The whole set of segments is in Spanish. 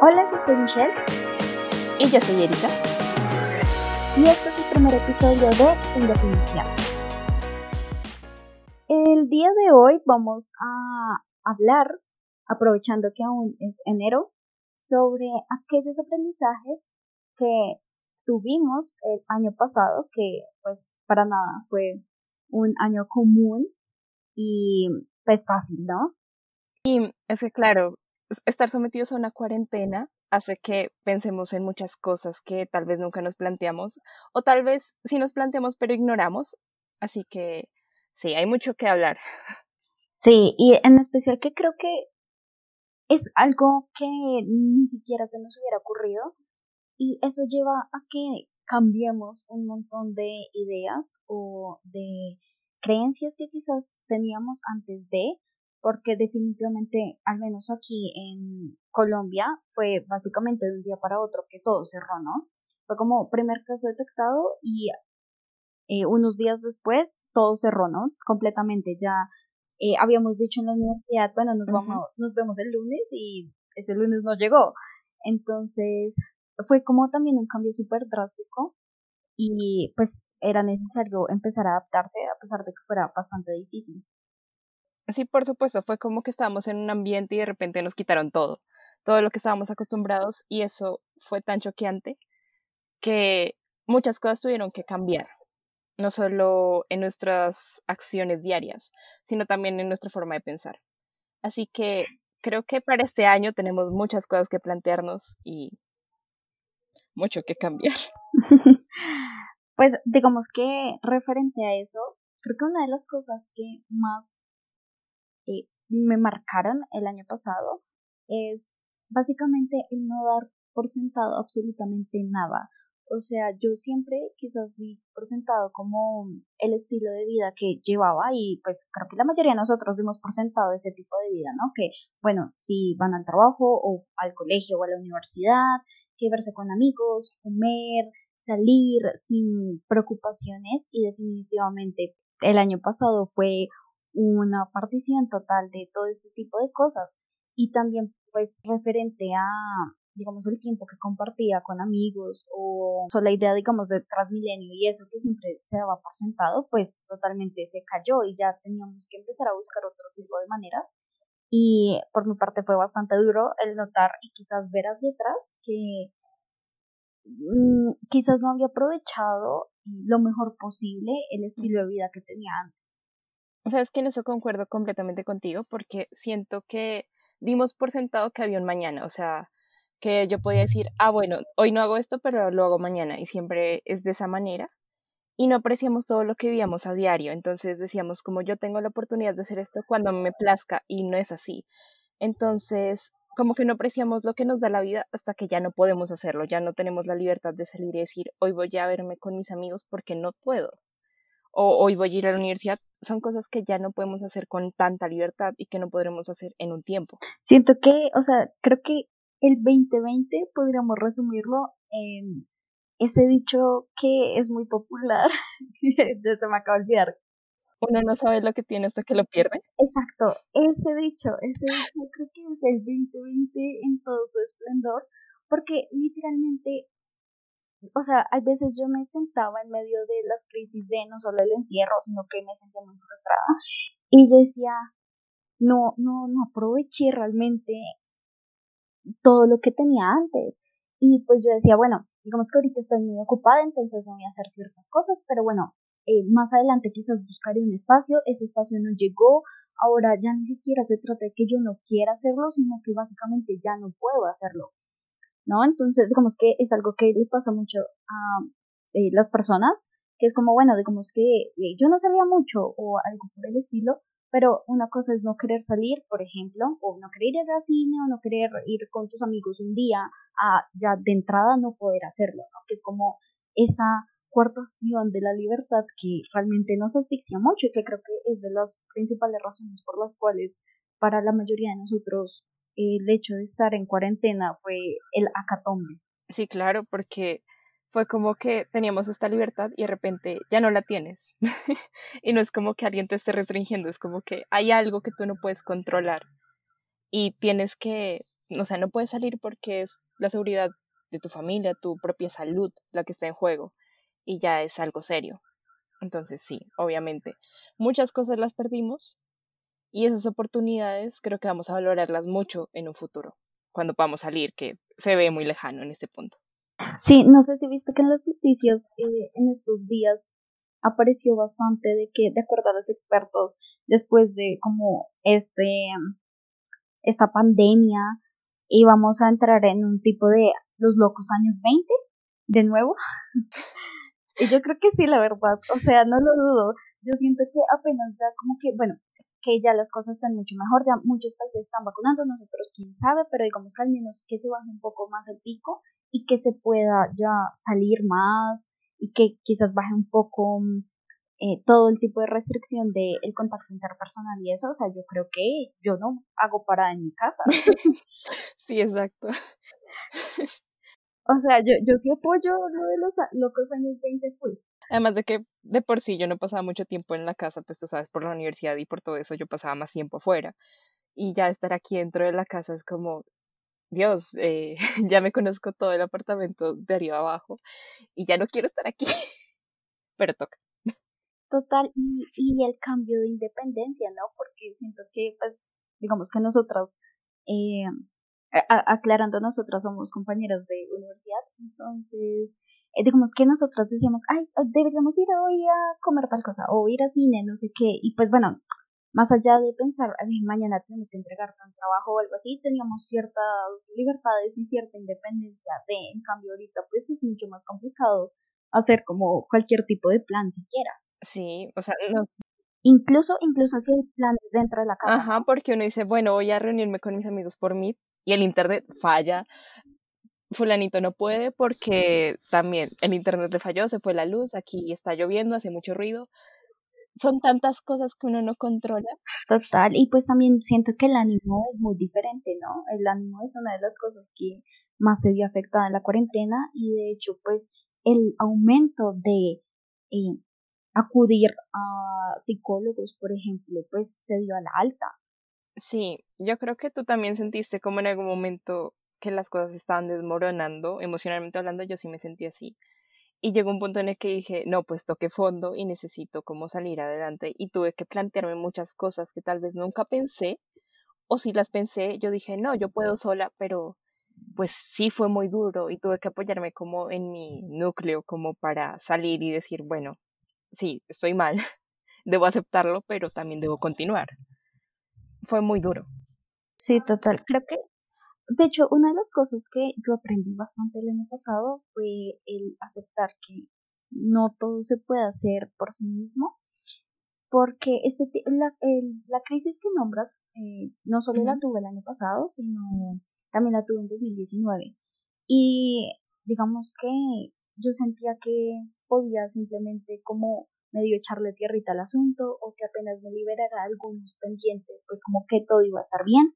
Hola, yo soy Michelle. Y yo soy Erika. Y este es el primer episodio de Sin Definición. El día de hoy vamos a hablar, aprovechando que aún es enero, sobre aquellos aprendizajes que tuvimos el año pasado, que pues para nada fue un año común y pues fácil, ¿no? Y es que claro, estar sometidos a una cuarentena hace que pensemos en muchas cosas que tal vez nunca nos planteamos o tal vez sí nos planteamos pero ignoramos. Así que sí, hay mucho que hablar. Sí, y en especial que creo que es algo que ni siquiera se nos hubiera ocurrido y eso lleva a que cambiemos un montón de ideas o de creencias que quizás teníamos antes de porque definitivamente, al menos aquí en Colombia, fue básicamente de un día para otro que todo cerró, ¿no? Fue como primer caso detectado y eh, unos días después todo cerró, ¿no? Completamente. Ya eh, habíamos dicho en la universidad, bueno, nos, vamos, nos vemos el lunes y ese lunes no llegó. Entonces, fue como también un cambio súper drástico y pues era necesario empezar a adaptarse a pesar de que fuera bastante difícil. Sí, por supuesto, fue como que estábamos en un ambiente y de repente nos quitaron todo, todo lo que estábamos acostumbrados y eso fue tan choqueante que muchas cosas tuvieron que cambiar, no solo en nuestras acciones diarias, sino también en nuestra forma de pensar. Así que creo que para este año tenemos muchas cosas que plantearnos y mucho que cambiar. pues digamos que referente a eso, creo que una de las cosas que más eh, me marcaron el año pasado es básicamente el no dar por sentado absolutamente nada. O sea, yo siempre quizás vi por sentado como el estilo de vida que llevaba y pues creo que la mayoría de nosotros dimos por sentado ese tipo de vida, ¿no? Que bueno, si van al trabajo o al colegio o a la universidad, que verse con amigos, comer, salir sin preocupaciones y definitivamente el año pasado fue una partición total de todo este tipo de cosas. Y también pues referente a digamos el tiempo que compartía con amigos o, la idea digamos de Transmilenio y eso que siempre se daba por sentado pues totalmente se cayó y ya teníamos que empezar a buscar otro tipo de maneras. Y por mi parte fue bastante duro el notar y quizás ver las letras que mm, quizás no había aprovechado lo mejor posible el estilo de vida que tenía antes Sabes que en eso concuerdo completamente contigo porque siento que dimos por sentado que había un mañana, o sea, que yo podía decir, ah, bueno, hoy no hago esto, pero lo hago mañana y siempre es de esa manera. Y no apreciamos todo lo que vivíamos a diario, entonces decíamos, como yo tengo la oportunidad de hacer esto cuando me plazca y no es así. Entonces, como que no apreciamos lo que nos da la vida hasta que ya no podemos hacerlo, ya no tenemos la libertad de salir y decir, hoy voy a verme con mis amigos porque no puedo o hoy voy a ir a la universidad, son cosas que ya no podemos hacer con tanta libertad y que no podremos hacer en un tiempo. Siento que, o sea, creo que el 2020 podríamos resumirlo en ese dicho que es muy popular, se me acaba de olvidar. Uno no sabe lo que tiene hasta que lo pierde. Exacto, ese dicho, ese dicho creo que es el 2020 en todo su esplendor, porque literalmente o sea, hay veces yo me sentaba en medio de las crisis de no solo el encierro, sino que me sentía muy frustrada y decía, no, no, no aproveché realmente todo lo que tenía antes. Y pues yo decía, bueno, digamos que ahorita estoy muy ocupada, entonces no voy a hacer ciertas cosas, pero bueno, eh, más adelante quizás buscaré un espacio, ese espacio no llegó, ahora ya ni siquiera se trata de que yo no quiera hacerlo, sino que básicamente ya no puedo hacerlo. ¿No? Entonces, digamos que es algo que le pasa mucho a eh, las personas, que es como, bueno, digamos que eh, yo no salía mucho o algo por el estilo, pero una cosa es no querer salir, por ejemplo, o no querer ir al cine, o no querer ir con tus amigos un día, a ya de entrada no poder hacerlo, ¿no? Que es como esa cuartación de la libertad que realmente nos asfixia mucho y que creo que es de las principales razones por las cuales para la mayoría de nosotros el hecho de estar en cuarentena fue el acatombe. Sí, claro, porque fue como que teníamos esta libertad y de repente ya no la tienes. y no es como que alguien te esté restringiendo, es como que hay algo que tú no puedes controlar y tienes que o sea, no puedes salir porque es la seguridad de tu familia, tu propia salud la que está en juego y ya es algo serio. Entonces sí, obviamente, muchas cosas las perdimos y esas oportunidades creo que vamos a valorarlas mucho en un futuro, cuando podamos salir, que se ve muy lejano en este punto. Sí, no sé si viste que en las noticias eh, en estos días apareció bastante de que, de acuerdo a los expertos, después de como este esta pandemia íbamos a entrar en un tipo de los locos años 20 de nuevo. y yo creo que sí, la verdad, o sea, no lo dudo. Yo siento que apenas ya como que, bueno, que ya las cosas están mucho mejor, ya muchos países están vacunando, nosotros quién sabe, pero digamos que al menos que se baje un poco más el pico y que se pueda ya salir más y que quizás baje un poco eh, todo el tipo de restricción del el contacto interpersonal y eso, o sea, yo creo que yo no hago parada en mi casa. sí, exacto. o sea, yo, yo sí apoyo lo de los locos años 20 fui. Además de que de por sí yo no pasaba mucho tiempo en la casa, pues tú sabes, por la universidad y por todo eso yo pasaba más tiempo afuera. Y ya estar aquí dentro de la casa es como, Dios, eh, ya me conozco todo el apartamento de arriba abajo y ya no quiero estar aquí. Pero toca. Total, y, y el cambio de independencia, ¿no? Porque siento que, pues, digamos que nosotras, eh, aclarando, nosotras somos compañeras de universidad, entonces, digamos que nosotras decíamos, ay, deberíamos ir hoy a comer tal cosa, o ir al cine, no sé qué, y pues bueno, más allá de pensar, ay, mañana tenemos que entregar tan trabajo o algo así, teníamos ciertas libertades y cierta independencia de, en cambio ahorita pues es mucho más complicado hacer como cualquier tipo de plan siquiera. Sí, o sea, no. Incluso, incluso si hay planes dentro de la casa. Ajá, porque uno dice, bueno, voy a reunirme con mis amigos por Meet y el internet falla. Fulanito no puede porque también el internet le falló, se fue la luz, aquí está lloviendo, hace mucho ruido. Son tantas cosas que uno no controla. Total, y pues también siento que el ánimo es muy diferente, ¿no? El ánimo es una de las cosas que más se vio afectada en la cuarentena y de hecho pues el aumento de eh, acudir a psicólogos, por ejemplo, pues se dio a la alta. Sí, yo creo que tú también sentiste como en algún momento que las cosas estaban desmoronando, emocionalmente hablando, yo sí me sentí así. Y llegó un punto en el que dije, no, pues toqué fondo y necesito como salir adelante. Y tuve que plantearme muchas cosas que tal vez nunca pensé, o si las pensé, yo dije, no, yo puedo sola, pero pues sí fue muy duro y tuve que apoyarme como en mi núcleo como para salir y decir, bueno, sí, estoy mal, debo aceptarlo, pero también debo continuar. Fue muy duro. Sí, total. Creo que, de hecho, una de las cosas que yo aprendí bastante el año pasado fue el aceptar que no todo se puede hacer por sí mismo, porque este, la, la crisis que nombras eh, no solo la tuve el año pasado, sino también la tuve en 2019. Y digamos que yo sentía que podía simplemente como medio echarle tierrita al asunto o que apenas me liberara algunos pendientes, pues como que todo iba a estar bien.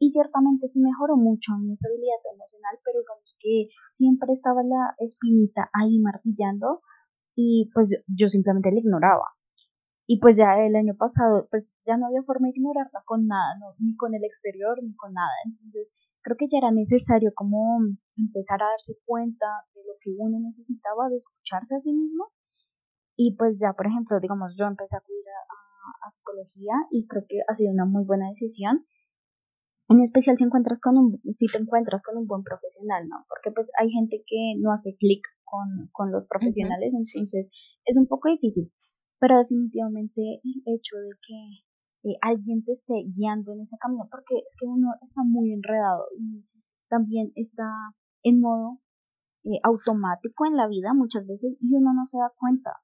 Y ciertamente sí mejoró mucho mi estabilidad emocional, pero digamos que siempre estaba la espinita ahí martillando y pues yo simplemente la ignoraba. Y pues ya el año pasado, pues ya no había forma de ignorarla con nada, no, ni con el exterior, ni con nada. Entonces creo que ya era necesario como empezar a darse cuenta de lo que uno necesitaba, de escucharse a sí mismo. Y pues ya, por ejemplo, digamos, yo empecé a acudir a, psicología y creo que ha sido una muy buena decisión. En especial si encuentras con un, si te encuentras con un buen profesional, ¿no? Porque pues hay gente que no hace clic con, con los profesionales, entonces es un poco difícil. Pero definitivamente el hecho de que eh, alguien te esté guiando en ese camino, porque es que uno está muy enredado y también está en modo eh, automático en la vida muchas veces y uno no se da cuenta,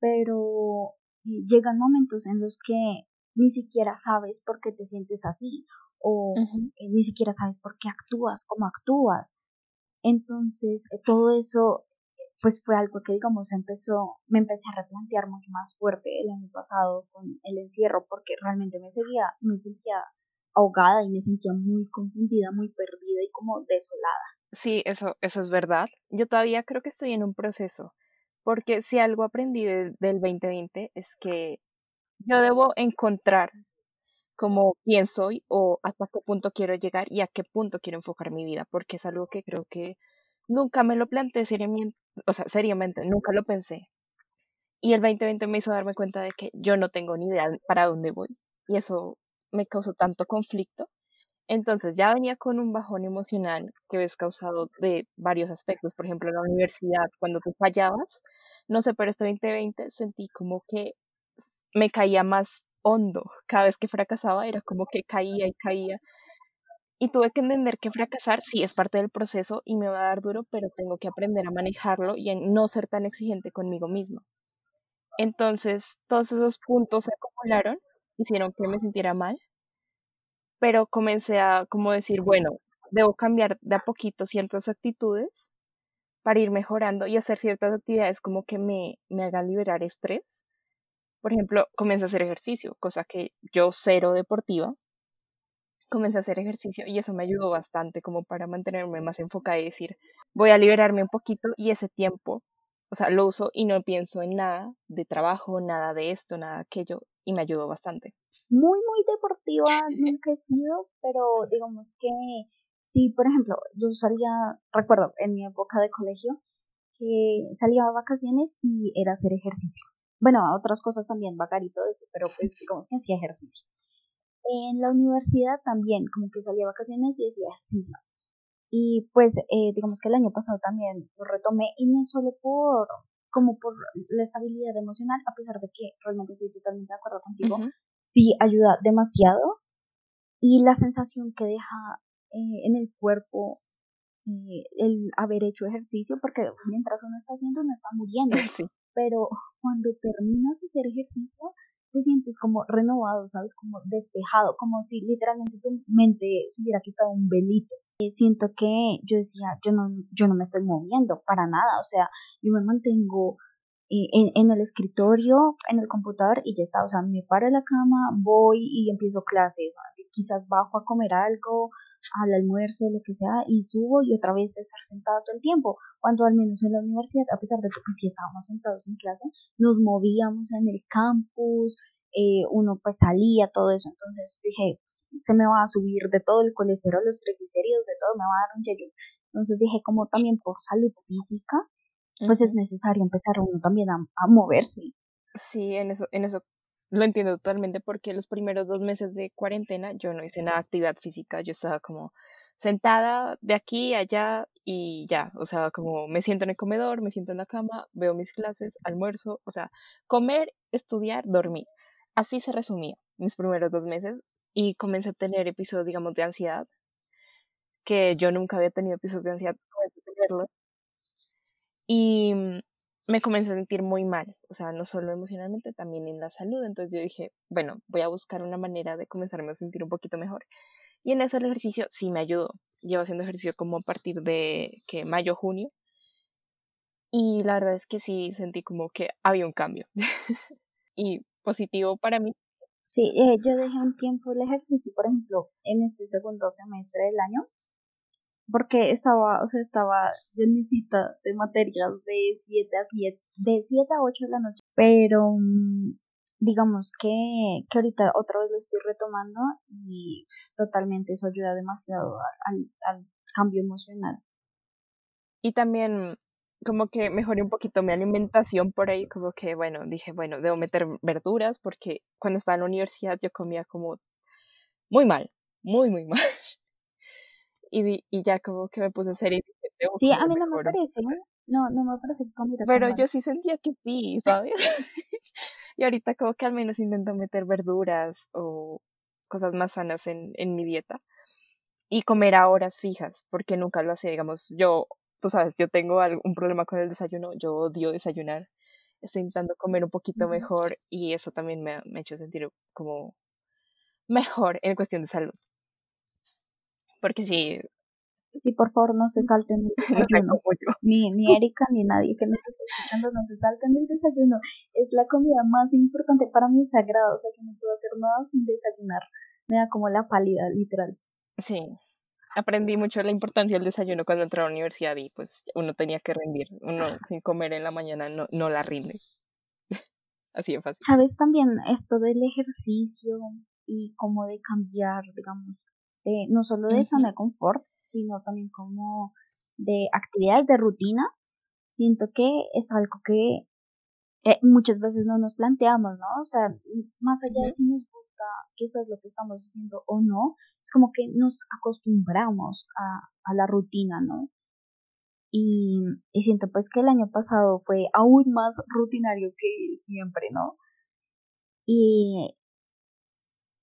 pero eh, llegan momentos en los que ni siquiera sabes por qué te sientes así o ni siquiera sabes por qué actúas como actúas. Entonces, todo eso pues fue algo que digamos empezó, me empecé a replantear mucho más fuerte el año pasado con el encierro porque realmente me seguía, me sentía ahogada y me sentía muy confundida, muy perdida y como desolada. Sí, eso, eso es verdad. Yo todavía creo que estoy en un proceso, porque si algo aprendí del 2020 es que yo debo encontrar como quién soy o hasta qué punto quiero llegar y a qué punto quiero enfocar mi vida, porque es algo que creo que nunca me lo planteé seriamente, o sea, seriamente, nunca lo pensé. Y el 2020 me hizo darme cuenta de que yo no tengo ni idea para dónde voy y eso me causó tanto conflicto. Entonces ya venía con un bajón emocional que ves causado de varios aspectos. Por ejemplo, en la universidad, cuando tú fallabas, no sé, pero este 2020 sentí como que me caía más hondo. Cada vez que fracasaba era como que caía y caía. Y tuve que entender que fracasar sí es parte del proceso y me va a dar duro, pero tengo que aprender a manejarlo y a no ser tan exigente conmigo misma. Entonces, todos esos puntos se acumularon, hicieron que me sintiera mal, pero comencé a como decir, bueno, debo cambiar de a poquito ciertas actitudes para ir mejorando y hacer ciertas actividades como que me, me hagan liberar estrés por ejemplo, comencé a hacer ejercicio, cosa que yo cero deportiva, comencé a hacer ejercicio y eso me ayudó bastante como para mantenerme más enfocada y decir, voy a liberarme un poquito y ese tiempo, o sea, lo uso y no pienso en nada de trabajo, nada de esto, nada de aquello y me ayudó bastante. Muy, muy deportiva nunca he sido, pero digamos que sí, por ejemplo, yo salía, recuerdo en mi época de colegio, que salía a vacaciones y era hacer ejercicio bueno, otras cosas también, vacar y todo eso, pero pues digamos que hacía ejercicio. En la universidad también, como que salía a vacaciones y hacía ejercicio. Y pues eh, digamos que el año pasado también lo retomé y no solo por como por la estabilidad emocional, a pesar de que realmente estoy totalmente de acuerdo contigo, sí ayuda demasiado y la sensación que deja eh, en el cuerpo eh, el haber hecho ejercicio, porque mientras uno está haciendo, uno está muriendo. Sí pero cuando terminas de hacer ejercicio, te sientes como renovado, ¿sabes? Como despejado, como si literalmente tu mente se hubiera quitado un velito. Eh, siento que yo decía, yo no, yo no me estoy moviendo para nada, o sea, yo me mantengo eh, en, el escritorio, en el computador y ya está, o sea, me paro de la cama, voy y empiezo clases, quizás bajo a comer algo, al almuerzo, lo que sea, y subo y otra vez estar sentado todo el tiempo. Cuando al menos en la universidad, a pesar de que pues, sí estábamos sentados en clase, nos movíamos en el campus, eh, uno pues salía, todo eso. Entonces dije, se me va a subir de todo el colesterol, los triglicéridos, de todo, me va a dar un yello. Entonces dije, como también por salud física, pues es necesario empezar uno también a, a moverse. Sí, en eso, en eso lo entiendo totalmente porque los primeros dos meses de cuarentena yo no hice nada de actividad física, yo estaba como sentada de aquí a allá y ya, o sea, como me siento en el comedor, me siento en la cama, veo mis clases, almuerzo, o sea, comer, estudiar, dormir. Así se resumía mis primeros dos meses y comencé a tener episodios, digamos, de ansiedad, que yo nunca había tenido episodios de ansiedad, comencé a tenerlos. Y me comencé a sentir muy mal, o sea, no solo emocionalmente, también en la salud. Entonces yo dije, bueno, voy a buscar una manera de comenzarme a sentir un poquito mejor. Y en eso el ejercicio sí me ayudó. Llevo haciendo ejercicio como a partir de que mayo, junio. Y la verdad es que sí sentí como que había un cambio. y positivo para mí. Sí, eh, yo dejé un tiempo el ejercicio, por ejemplo, en este segundo semestre del año, porque estaba, o sea, estaba en cita de materias de 7 a 7, de 7 a 8 de la noche, pero mm, digamos que, que ahorita otra vez lo estoy retomando y totalmente eso ayuda demasiado al, al cambio emocional. Y también como que mejoré un poquito mi alimentación por ahí, como que, bueno, dije, bueno, debo meter verduras porque cuando estaba en la universidad yo comía como muy mal, muy, muy mal y, y ya como que me puse a hacer Sí, a mí no me parece, no, no me parece que Pero yo sí sentía que sí, ¿sabes? y ahorita como que al menos intento meter verduras o cosas más sanas en, en mi dieta y comer a horas fijas, porque nunca lo hacía, digamos, yo, tú sabes, yo tengo un problema con el desayuno, yo odio desayunar, estoy intentando comer un poquito mejor y eso también me, me ha hecho sentir como mejor en cuestión de salud. Porque sí. Sí, por favor, no se salten el desayuno. ni, ni Erika ni nadie que nos esté escuchando, no se salten el desayuno. Es la comida más importante. Para mí sagrado, o sea que no puedo hacer nada sin desayunar. Me da como la pálida, literal. Sí. Aprendí mucho la importancia del desayuno cuando entré a la universidad y pues uno tenía que rendir. Uno sin comer en la mañana no, no la rinde. Así de fácil. ¿Sabes también esto del ejercicio y como de cambiar, digamos, de no solo de zona de confort, sino también como de actividades de rutina, siento que es algo que eh, muchas veces no nos planteamos, ¿no? O sea, más allá de si nos gusta qué es lo que estamos haciendo o no, es como que nos acostumbramos a, a la rutina, ¿no? Y, y, siento pues que el año pasado fue aún más rutinario que siempre, ¿no? Y,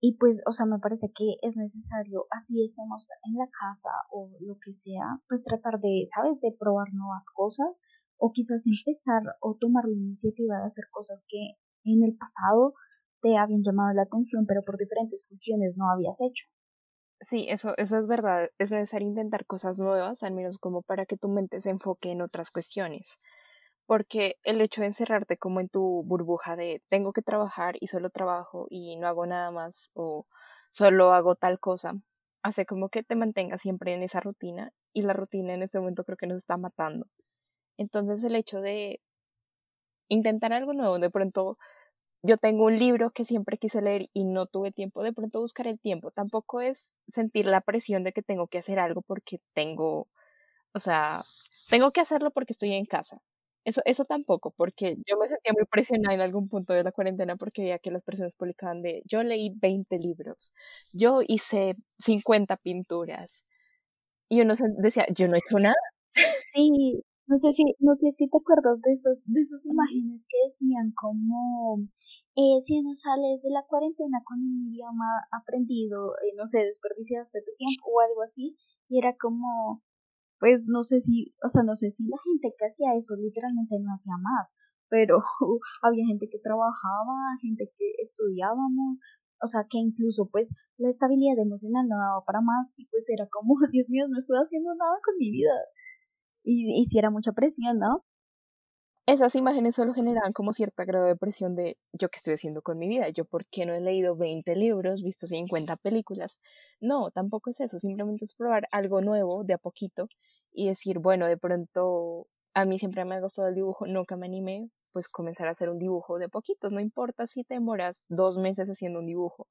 y pues, o sea, me parece que es necesario, así estemos en la casa o lo que sea, pues tratar de, ¿sabes?, de probar nuevas cosas o quizás empezar o tomar la iniciativa de hacer cosas que en el pasado te habían llamado la atención, pero por diferentes cuestiones no habías hecho. Sí, eso, eso es verdad. Es necesario intentar cosas nuevas, al menos como para que tu mente se enfoque en otras cuestiones porque el hecho de encerrarte como en tu burbuja de tengo que trabajar y solo trabajo y no hago nada más o solo hago tal cosa, hace como que te mantengas siempre en esa rutina y la rutina en este momento creo que nos está matando. Entonces el hecho de intentar algo nuevo, de pronto yo tengo un libro que siempre quise leer y no tuve tiempo, de pronto buscar el tiempo, tampoco es sentir la presión de que tengo que hacer algo porque tengo, o sea, tengo que hacerlo porque estoy en casa eso, eso tampoco, porque yo me sentía muy presionada en algún punto de la cuarentena porque veía que las personas publicaban de yo leí 20 libros, yo hice 50 pinturas. Y uno decía, yo no he hecho nada. Sí, no sé si, no sé si te acuerdas de esos, de esas imágenes que decían como eh, si no sales de la cuarentena con un idioma aprendido, eh, no sé, desperdiciaste tu tiempo o algo así, y era como pues no sé si, o sea, no sé si la gente que hacía eso literalmente no hacía más, pero había gente que trabajaba, gente que estudiábamos, o sea, que incluso pues la estabilidad emocional no daba para más y pues era como, Dios mío, no estoy haciendo nada con mi vida. Y, y si mucha presión, ¿no? Esas imágenes solo generaban como cierta grado de presión de yo qué estoy haciendo con mi vida, yo por qué no he leído 20 libros, visto 50 películas. No, tampoco es eso, simplemente es probar algo nuevo de a poquito y decir, bueno, de pronto a mí siempre me ha gustado el dibujo, nunca me animé, pues comenzar a hacer un dibujo de poquitos, no importa si te demoras dos meses haciendo un dibujo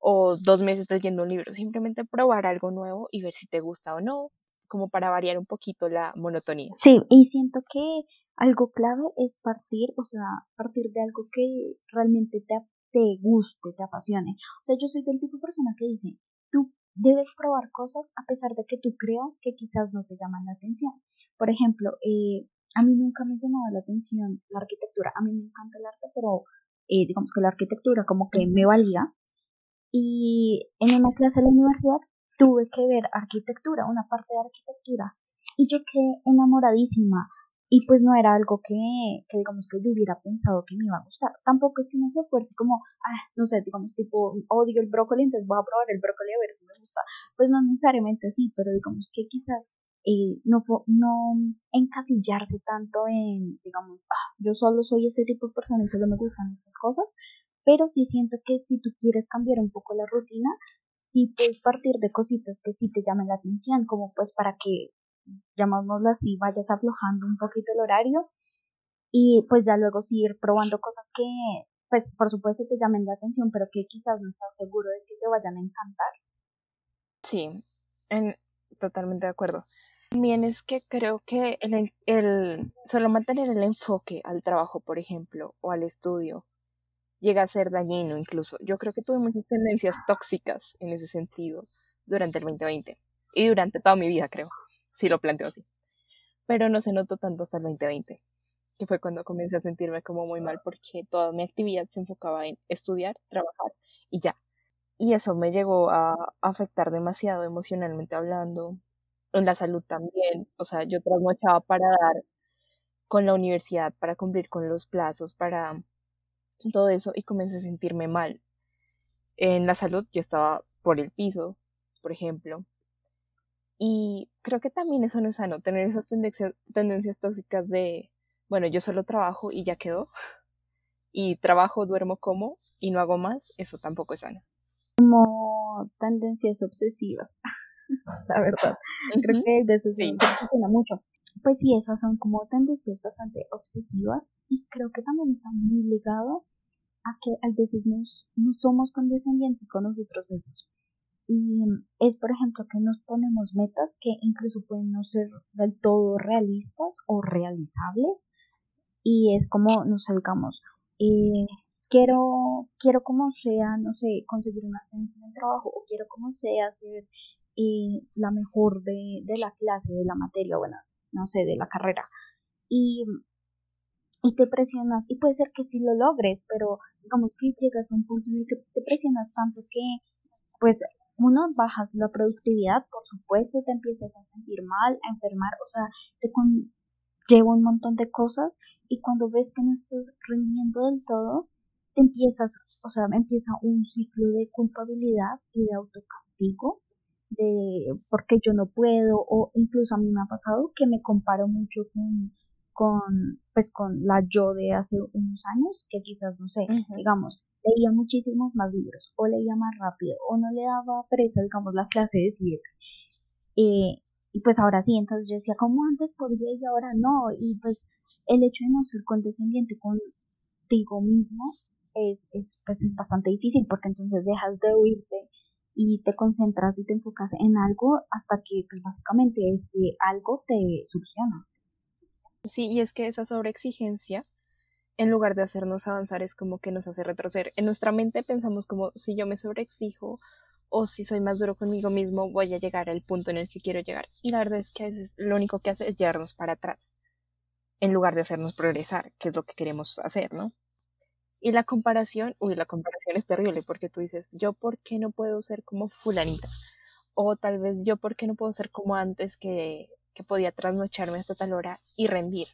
o dos meses leyendo un libro, simplemente probar algo nuevo y ver si te gusta o no, como para variar un poquito la monotonía. Sí, y siento que algo clave es partir, o sea, partir de algo que realmente te, te guste, te apasione. O sea, yo soy del tipo de persona que dice, tú debes probar cosas a pesar de que tú creas que quizás no te llaman la atención. Por ejemplo, eh, a mí nunca me llamaba la atención la arquitectura. A mí me encanta el arte, pero eh, digamos que la arquitectura como que me valía. Y en una clase de la universidad tuve que ver arquitectura, una parte de arquitectura. Y yo quedé enamoradísima y pues no era algo que, que, digamos que yo hubiera pensado que me iba a gustar. Tampoco es que no se fuerce como, ah, no sé, digamos tipo, odio el brócoli, entonces voy a probar el brócoli a ver si me gusta. Pues no necesariamente así, pero digamos que quizás eh, no, no encasillarse tanto en, digamos, ah, yo solo soy este tipo de persona y solo me gustan estas cosas, pero sí siento que si tú quieres cambiar un poco la rutina, sí puedes partir de cositas que sí te llamen la atención, como pues para que llamámoslo así, vayas aflojando un poquito el horario y pues ya luego seguir probando cosas que pues por supuesto te llamen la atención, pero que quizás no estás seguro de que te vayan a encantar. Sí, en, totalmente de acuerdo. También es que creo que el, el, solo mantener el enfoque al trabajo, por ejemplo, o al estudio, llega a ser dañino incluso. Yo creo que tuve muchas tendencias tóxicas en ese sentido durante el 2020 y durante toda mi vida, creo si lo planteo así. Pero no se notó tanto hasta el 2020, que fue cuando comencé a sentirme como muy mal porque toda mi actividad se enfocaba en estudiar, trabajar y ya. Y eso me llegó a afectar demasiado emocionalmente hablando, en la salud también. O sea, yo trasnochaba para dar con la universidad, para cumplir con los plazos, para todo eso y comencé a sentirme mal. En la salud yo estaba por el piso, por ejemplo, y creo que también eso no es sano, tener esas tendencias, tendencias tóxicas de, bueno, yo solo trabajo y ya quedó. Y trabajo, duermo, como y no hago más, eso tampoco es sano. Como tendencias obsesivas, la verdad. Creo que a veces se obsesiona mucho. Pues sí, esas son como tendencias bastante obsesivas y creo que también está muy ligado a que a veces nos, no somos condescendientes con nosotros mismos. Y es, por ejemplo, que nos ponemos metas que incluso pueden no ser del todo realistas o realizables. Y es como, no sé, digamos, quiero, quiero como sea, no sé, conseguir un ascenso en el trabajo o quiero como sea ser eh, la mejor de, de la clase, de la materia, bueno, no sé, de la carrera. Y y te presionas, y puede ser que sí lo logres, pero digamos que llegas a un punto en el que te presionas tanto que, pues, uno, bajas la productividad, por supuesto, te empiezas a sentir mal, a enfermar, o sea, te lleva un montón de cosas y cuando ves que no estás rindiendo del todo, te empiezas, o sea, empieza un ciclo de culpabilidad y de autocastigo de porque yo no puedo o incluso a mí me ha pasado que me comparo mucho con con, pues, con la yo de hace unos años, que quizás, no sé, digamos, leía muchísimos más libros, o leía más rápido, o no le daba pereza, digamos, la clase de siete. Eh, y pues ahora sí, entonces yo decía, como antes podía y ahora no? Y pues el hecho de no ser condescendiente contigo mismo es, es, pues es bastante difícil, porque entonces dejas de oírte y te concentras y te enfocas en algo hasta que pues básicamente ese algo te soluciona. Sí, y es que esa sobreexigencia, en lugar de hacernos avanzar, es como que nos hace retroceder. En nuestra mente pensamos como si yo me sobreexijo o si soy más duro conmigo mismo, voy a llegar al punto en el que quiero llegar. Y la verdad es que a veces lo único que hace es llevarnos para atrás, en lugar de hacernos progresar, que es lo que queremos hacer, ¿no? Y la comparación, uy, la comparación es terrible porque tú dices, yo por qué no puedo ser como fulanita? O tal vez yo por qué no puedo ser como antes que que podía trasnocharme hasta tal hora y rendir.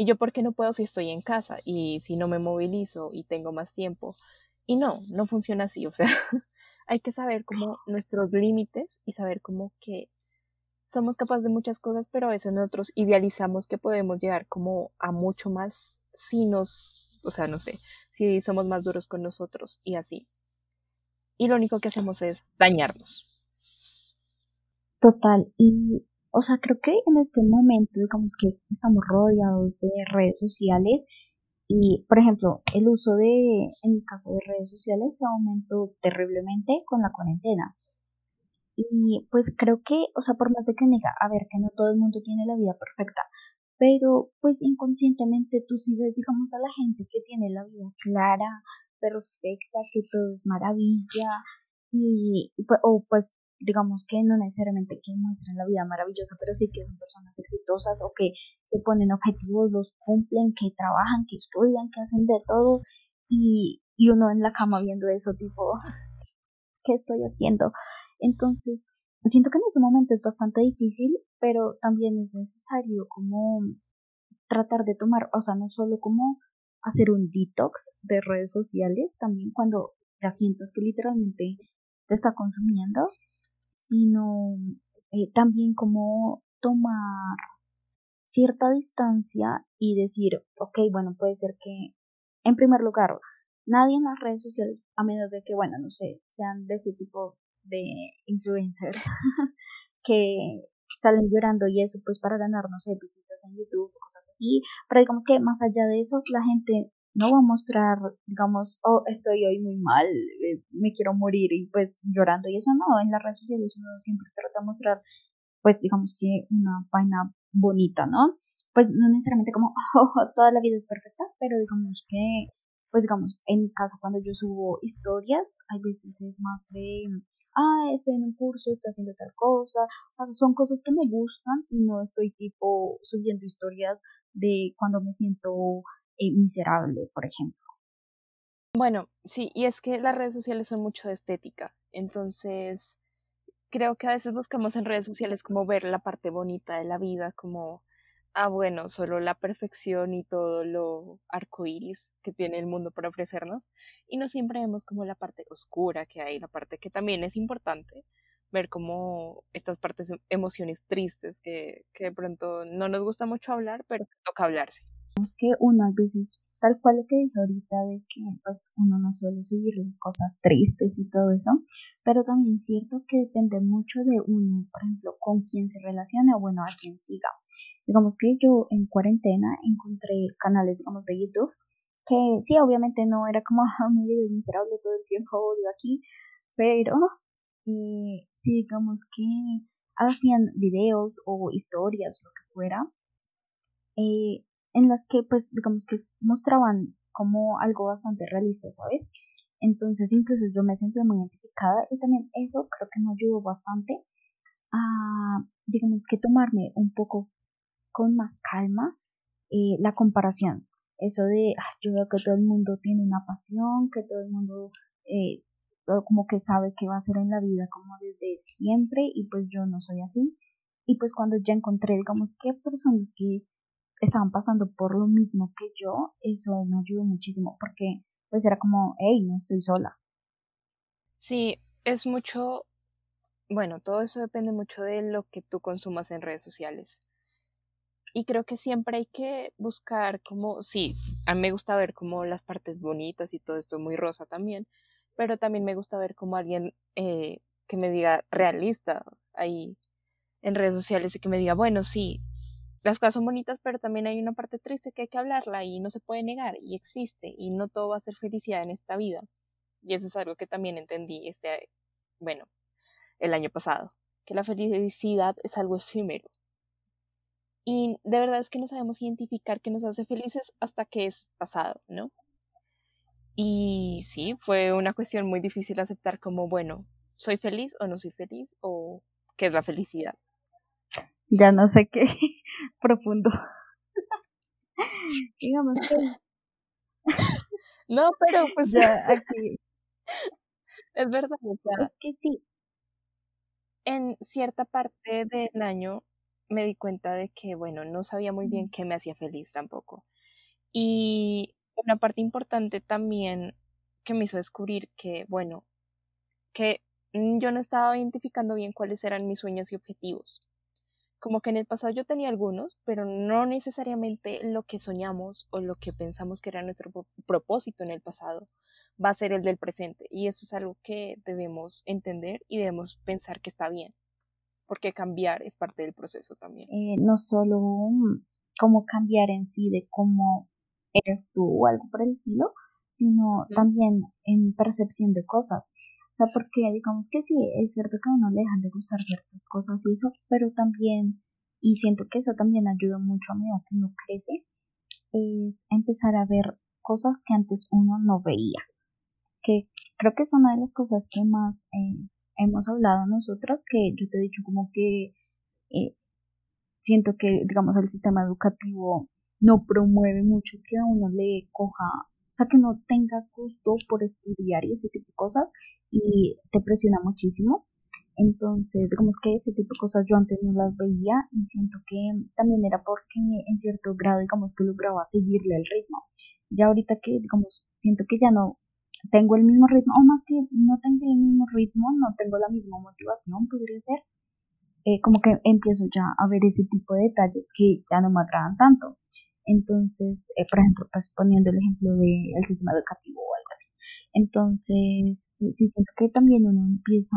Y yo, ¿por qué no puedo si estoy en casa y si no me movilizo y tengo más tiempo? Y no, no funciona así. O sea, hay que saber como nuestros límites y saber como que somos capaces de muchas cosas, pero a veces nosotros idealizamos que podemos llegar como a mucho más si nos, o sea, no sé, si somos más duros con nosotros y así. Y lo único que hacemos es dañarnos. Total, y o sea, creo que en este momento, digamos que estamos rodeados de redes sociales y, por ejemplo, el uso de, en el caso de redes sociales, se aumentó terriblemente con la cuarentena. Y pues creo que, o sea, por más de que diga, a ver, que no todo el mundo tiene la vida perfecta, pero pues inconscientemente tú sí ves, digamos, a la gente que tiene la vida clara, perfecta, que todo es maravilla, y, o pues digamos que no necesariamente que muestran la vida maravillosa, pero sí que son personas exitosas o que se ponen objetivos, los cumplen, que trabajan, que estudian, que hacen de todo y, y uno en la cama viendo eso tipo, ¿qué estoy haciendo? Entonces, siento que en ese momento es bastante difícil, pero también es necesario como tratar de tomar, o sea, no solo como hacer un detox de redes sociales, también cuando ya sientas que literalmente te está consumiendo, sino eh, también como tomar cierta distancia y decir, ok, bueno, puede ser que, en primer lugar, nadie en las redes sociales, a menos de que, bueno, no sé, sean de ese tipo de influencers que salen llorando y eso pues para ganar, no sé, visitas en YouTube, cosas así, pero digamos que más allá de eso, la gente no va a mostrar, digamos, oh, estoy hoy muy mal, eh, me quiero morir y pues llorando y eso no, en las redes sociales uno siempre trata de mostrar, pues digamos que una vaina bonita, ¿no? Pues no necesariamente como, oh, toda la vida es perfecta, pero digamos que, pues digamos, en mi caso cuando yo subo historias, hay veces es más de, ah, estoy en un curso, estoy haciendo tal cosa, o sea, son cosas que me gustan y no estoy tipo subiendo historias de cuando me siento miserable, por ejemplo. Bueno, sí, y es que las redes sociales son mucho de estética, entonces creo que a veces buscamos en redes sociales como ver la parte bonita de la vida, como, ah, bueno, solo la perfección y todo lo arcoíris que tiene el mundo para ofrecernos, y no siempre vemos como la parte oscura que hay, la parte que también es importante, ver como estas partes em, emociones tristes que, que de pronto no nos gusta mucho hablar, pero toca hablarse. Es que uno a veces, tal cual lo que dije ahorita, de que pues uno no suele subir las cosas tristes y todo eso, pero también es cierto que depende mucho de uno, por ejemplo, con quién se relacione o bueno, a quién siga. Digamos que yo en cuarentena encontré canales, digamos, de YouTube que sí, obviamente no era como, ah, mi vida miserable todo el tiempo, odio aquí, pero eh, sí, digamos que hacían videos o historias, lo que fuera, eh, en las que pues digamos que mostraban como algo bastante realista, ¿sabes? Entonces incluso yo me sentí muy identificada y también eso creo que me ayudó bastante a, digamos que tomarme un poco con más calma eh, la comparación. Eso de, yo veo que todo el mundo tiene una pasión, que todo el mundo eh, como que sabe qué va a hacer en la vida como desde siempre y pues yo no soy así. Y pues cuando ya encontré, digamos, qué personas que estaban pasando por lo mismo que yo, eso me ayudó muchísimo porque pues era como, hey, no estoy sola. Sí, es mucho, bueno, todo eso depende mucho de lo que tú consumas en redes sociales. Y creo que siempre hay que buscar como, sí, a mí me gusta ver como las partes bonitas y todo esto muy rosa también, pero también me gusta ver como alguien eh, que me diga realista ahí en redes sociales y que me diga, bueno, sí, las cosas son bonitas, pero también hay una parte triste que hay que hablarla y no se puede negar y existe y no todo va a ser felicidad en esta vida. Y eso es algo que también entendí este, bueno, el año pasado, que la felicidad es algo efímero. Y de verdad es que no sabemos identificar qué nos hace felices hasta que es pasado, ¿no? Y sí, fue una cuestión muy difícil aceptar como, bueno, ¿soy feliz o no soy feliz? ¿O qué es la felicidad? Ya no sé qué profundo. Digamos que... No, pero pues ya aquí... Es verdad. es que sí. En cierta parte del año me di cuenta de que, bueno, no sabía muy bien qué me hacía feliz tampoco. Y una parte importante también que me hizo descubrir que, bueno, que yo no estaba identificando bien cuáles eran mis sueños y objetivos. Como que en el pasado yo tenía algunos, pero no necesariamente lo que soñamos o lo que pensamos que era nuestro propósito en el pasado va a ser el del presente. Y eso es algo que debemos entender y debemos pensar que está bien, porque cambiar es parte del proceso también. Eh, no solo como cambiar en sí de cómo eres tú o algo por el estilo, sino también en percepción de cosas. O sea, porque digamos que sí, es cierto que a uno le dejan de gustar ciertas cosas y eso, pero también, y siento que eso también ayuda mucho a medida que uno crece, es empezar a ver cosas que antes uno no veía. Que creo que es una de las cosas que más eh, hemos hablado nosotras, que yo te he dicho como que eh, siento que, digamos, el sistema educativo no promueve mucho que a uno le coja, o sea, que no tenga gusto por estudiar y ese tipo de cosas y te presiona muchísimo. Entonces, digamos que ese tipo de cosas yo antes no las veía y siento que también era porque en cierto grado, digamos que lograba seguirle el ritmo. Ya ahorita que, digamos, siento que ya no tengo el mismo ritmo, o más que no tengo el mismo ritmo, no tengo la misma motivación, podría ser, eh, como que empiezo ya a ver ese tipo de detalles que ya no me agradan tanto. Entonces, eh, por ejemplo, pues poniendo el ejemplo del sistema educativo o algo así. Entonces, sí siento que también uno empieza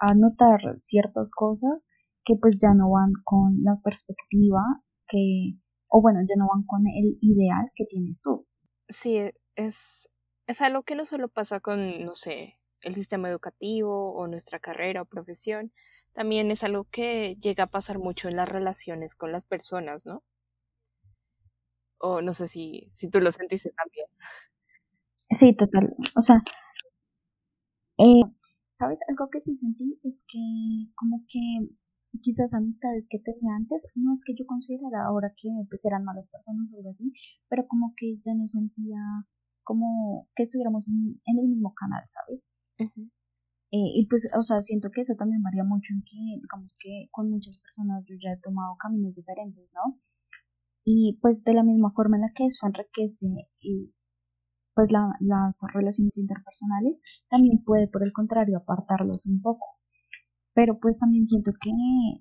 a notar ciertas cosas que pues ya no van con la perspectiva que, o bueno, ya no van con el ideal que tienes tú. Sí, es, es algo que no solo pasa con, no sé, el sistema educativo o nuestra carrera o profesión, también es algo que llega a pasar mucho en las relaciones con las personas, ¿no? O no sé si, si tú lo sentiste también. Sí, total. O sea, eh, ¿sabes? Algo que sí sentí es que como que quizás amistades que tenía antes, no es que yo considerara ahora que pues eran malas personas o algo así, pero como que ya no sentía como que estuviéramos en, el mismo canal, ¿sabes? Eh, y pues, o sea, siento que eso también varía mucho en que, digamos que con muchas personas yo ya he tomado caminos diferentes, ¿no? Y pues de la misma forma en la que eso enriquece y pues las relaciones interpersonales, también puede por el contrario apartarlos un poco. Pero pues también siento que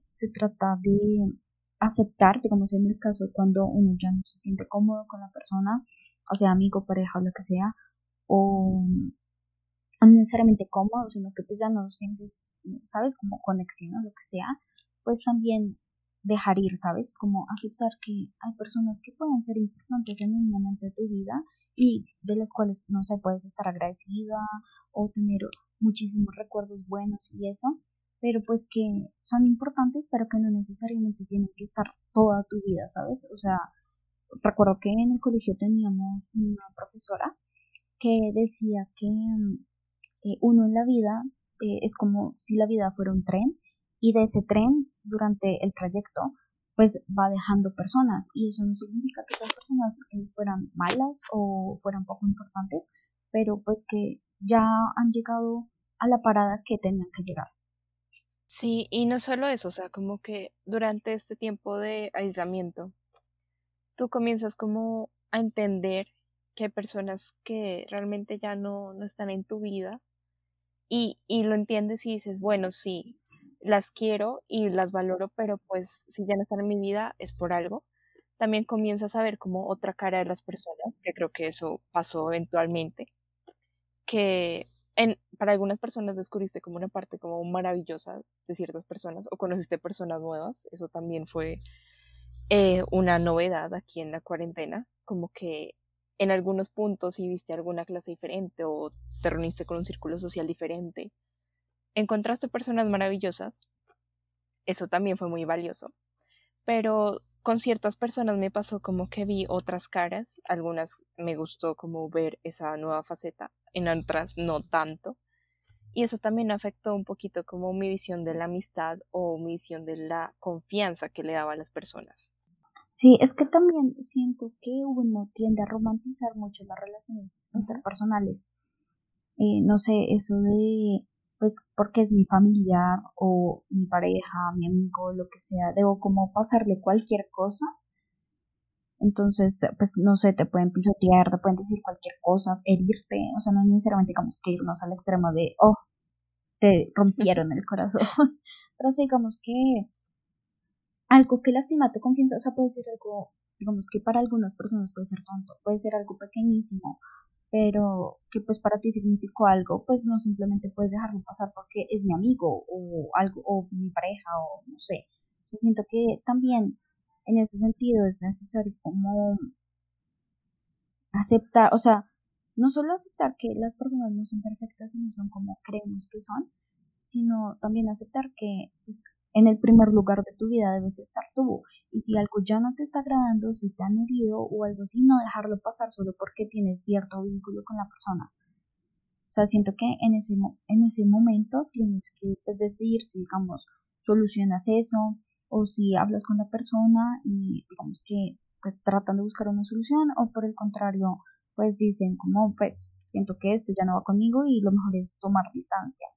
se trata de aceptar, digamos en el caso cuando uno ya no se siente cómodo con la persona, o sea amigo, pareja o lo que sea, o no necesariamente cómodo, sino que pues ya no sientes, sabes, como conexión o lo que sea, pues también dejar ir, ¿sabes? Como aceptar que hay personas que pueden ser importantes en un momento de tu vida y de las cuales, no sé, puedes estar agradecida o tener muchísimos recuerdos buenos y eso, pero pues que son importantes, pero que no necesariamente tienen que estar toda tu vida, ¿sabes? O sea, recuerdo que en el colegio teníamos una profesora que decía que eh, uno en la vida eh, es como si la vida fuera un tren y de ese tren durante el trayecto pues va dejando personas y eso no significa que esas personas eh, fueran malas o fueran poco importantes, pero pues que ya han llegado a la parada que tenían que llegar. Sí, y no solo eso, o sea, como que durante este tiempo de aislamiento, tú comienzas como a entender que hay personas que realmente ya no, no están en tu vida y, y lo entiendes y dices, bueno, sí, las quiero y las valoro, pero pues si ya no están en mi vida es por algo. También comienzas a ver como otra cara de las personas, que creo que eso pasó eventualmente, que en, para algunas personas descubriste como una parte como maravillosa de ciertas personas o conociste personas nuevas, eso también fue eh, una novedad aquí en la cuarentena, como que en algunos puntos si viste alguna clase diferente o te reuniste con un círculo social diferente, encontraste personas maravillosas, eso también fue muy valioso, pero con ciertas personas me pasó como que vi otras caras, algunas me gustó como ver esa nueva faceta, en otras no tanto, y eso también afectó un poquito como mi visión de la amistad o mi visión de la confianza que le daba a las personas. Sí, es que también siento que uno tiende a romantizar mucho las relaciones interpersonales. Eh, no sé, eso de pues porque es mi familiar o mi pareja, mi amigo, lo que sea, debo como pasarle cualquier cosa. Entonces, pues no sé, te pueden pisotear, te pueden decir cualquier cosa, herirte, o sea, no es necesariamente que irnos al extremo de, oh, te rompieron el corazón, pero sí, digamos que algo que lastima tu confianza, o sea, puede ser algo, digamos que para algunas personas puede ser tonto, puede ser algo pequeñísimo, pero que pues para ti significó algo, pues no simplemente puedes dejarlo pasar porque es mi amigo o algo, o mi pareja, o no sé. Siento que también en ese sentido es necesario como aceptar, o sea, no solo aceptar que las personas no son perfectas y no son como creemos que son, sino también aceptar que pues, en el primer lugar de tu vida debes estar tú. Y si algo ya no te está agradando, si te han herido o algo así, no dejarlo pasar solo porque tienes cierto vínculo con la persona. O sea, siento que en ese, en ese momento tienes que pues, decidir si, digamos, solucionas eso o si hablas con la persona y, digamos, que pues tratan de buscar una solución o por el contrario, pues dicen como, pues siento que esto ya no va conmigo y lo mejor es tomar distancia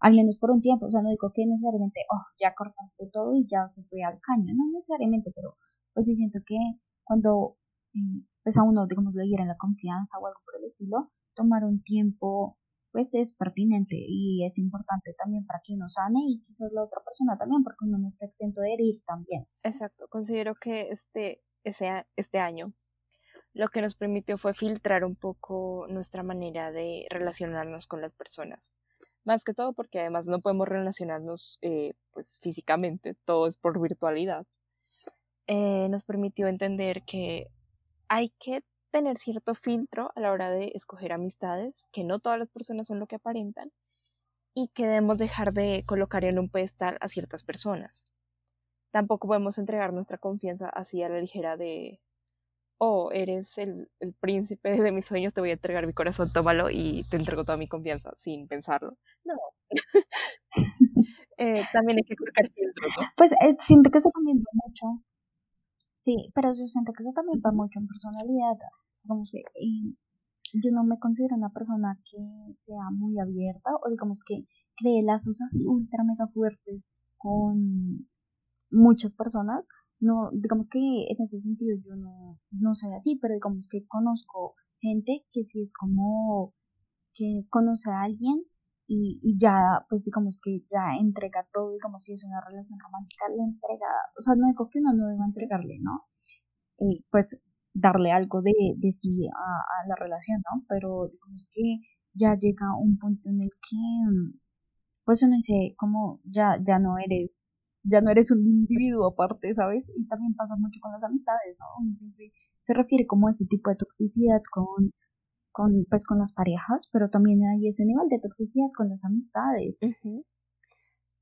al menos por un tiempo, o sea, no digo que necesariamente, oh, ya cortaste todo y ya se fue al caño, no necesariamente, pero pues sí siento que cuando eh, pues a uno, digamos, le dieran la confianza o algo por el estilo, tomar un tiempo pues es pertinente y es importante también para que uno sane y quizás la otra persona también, porque uno no está exento de herir también. Exacto, considero que este, ese, este año lo que nos permitió fue filtrar un poco nuestra manera de relacionarnos con las personas más que todo porque además no podemos relacionarnos eh, pues físicamente, todo es por virtualidad, eh, nos permitió entender que hay que tener cierto filtro a la hora de escoger amistades, que no todas las personas son lo que aparentan y que debemos dejar de colocar en un pedestal a ciertas personas. Tampoco podemos entregar nuestra confianza así a la ligera de oh, eres el, príncipe de mis sueños, te voy a entregar mi corazón, tómalo y te entrego toda mi confianza sin pensarlo. No. Eh, también hay que colocar filtros, ¿no? Pues eh, siento que eso también va mucho. Sí, pero yo siento que eso también va mucho en personalidad. Como sé, yo no me considero una persona que sea muy abierta o digamos que cree lazos así ultra mega fuertes con muchas personas no, digamos que en ese sentido yo no, no soy así, pero digamos que conozco gente que sí es como que conoce a alguien y, y ya, pues digamos que ya entrega todo, digamos si es una relación romántica, le entrega, o sea, no digo que uno no deba entregarle, ¿no? Eh, pues darle algo de, de sí a, a, la relación, ¿no? Pero digamos que ya llega un punto en el que, pues uno dice, como ya, ya no eres ya no eres un individuo aparte, ¿sabes? Y también pasa mucho con las amistades, ¿no? Siempre se refiere como a ese tipo de toxicidad con, con, pues, con las parejas, pero también hay ese nivel de toxicidad con las amistades.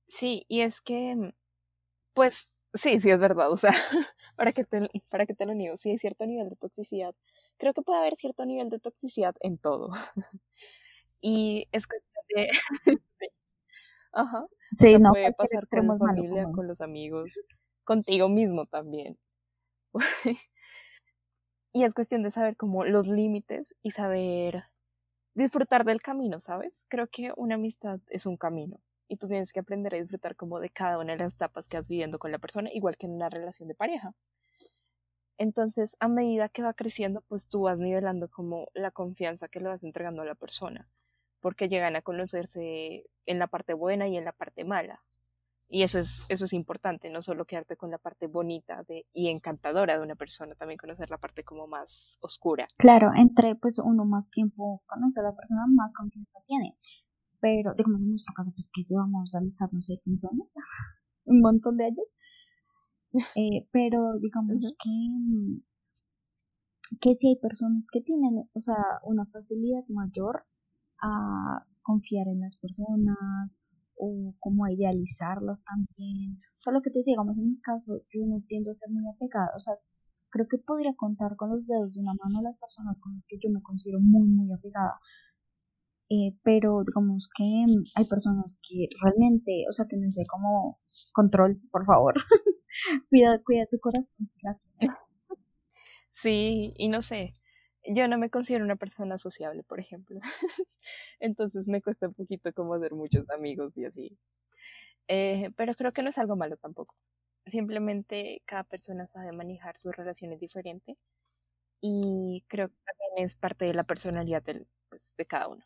Sí, y es que, pues, sí, sí es verdad, o sea, para que te, para que te lo niego, sí hay cierto nivel de toxicidad. Creo que puede haber cierto nivel de toxicidad en todo. y es cuestión de... Ajá. Sí, no, puede pasar con la familia, con los amigos, contigo mismo también. y es cuestión de saber como los límites y saber disfrutar del camino, ¿sabes? Creo que una amistad es un camino y tú tienes que aprender a disfrutar como de cada una de las etapas que has viviendo con la persona, igual que en una relación de pareja. Entonces, a medida que va creciendo, pues tú vas nivelando como la confianza que le vas entregando a la persona porque llegan a conocerse en la parte buena y en la parte mala. Y eso es, eso es importante, no solo quedarte con la parte bonita de, y encantadora de una persona, también conocer la parte como más oscura. Claro, entre pues uno más tiempo conoce a la persona, más confianza tiene. Pero, digamos en nuestro caso, pues que llevamos de amistad, no sé, 15 años, un montón de años. Eh, pero digamos que, que si hay personas que tienen, o sea, una facilidad mayor a confiar en las personas o como a idealizarlas también. O sea, lo que te decía, digamos, en mi caso, yo no tiendo a ser muy apegada. O sea, creo que podría contar con los dedos de una mano las personas con las que yo me considero muy, muy apegada. Eh, pero digamos que hay personas que realmente, o sea, que no sé cómo control, por favor. cuida, cuida tu corazón. Gracias. Sí, y no sé, yo no me considero una persona sociable, por ejemplo. Entonces me cuesta un poquito como hacer muchos amigos y así. Eh, pero creo que no es algo malo tampoco. Simplemente cada persona sabe manejar sus relaciones diferente y creo que también es parte de la personalidad del, pues, de cada uno.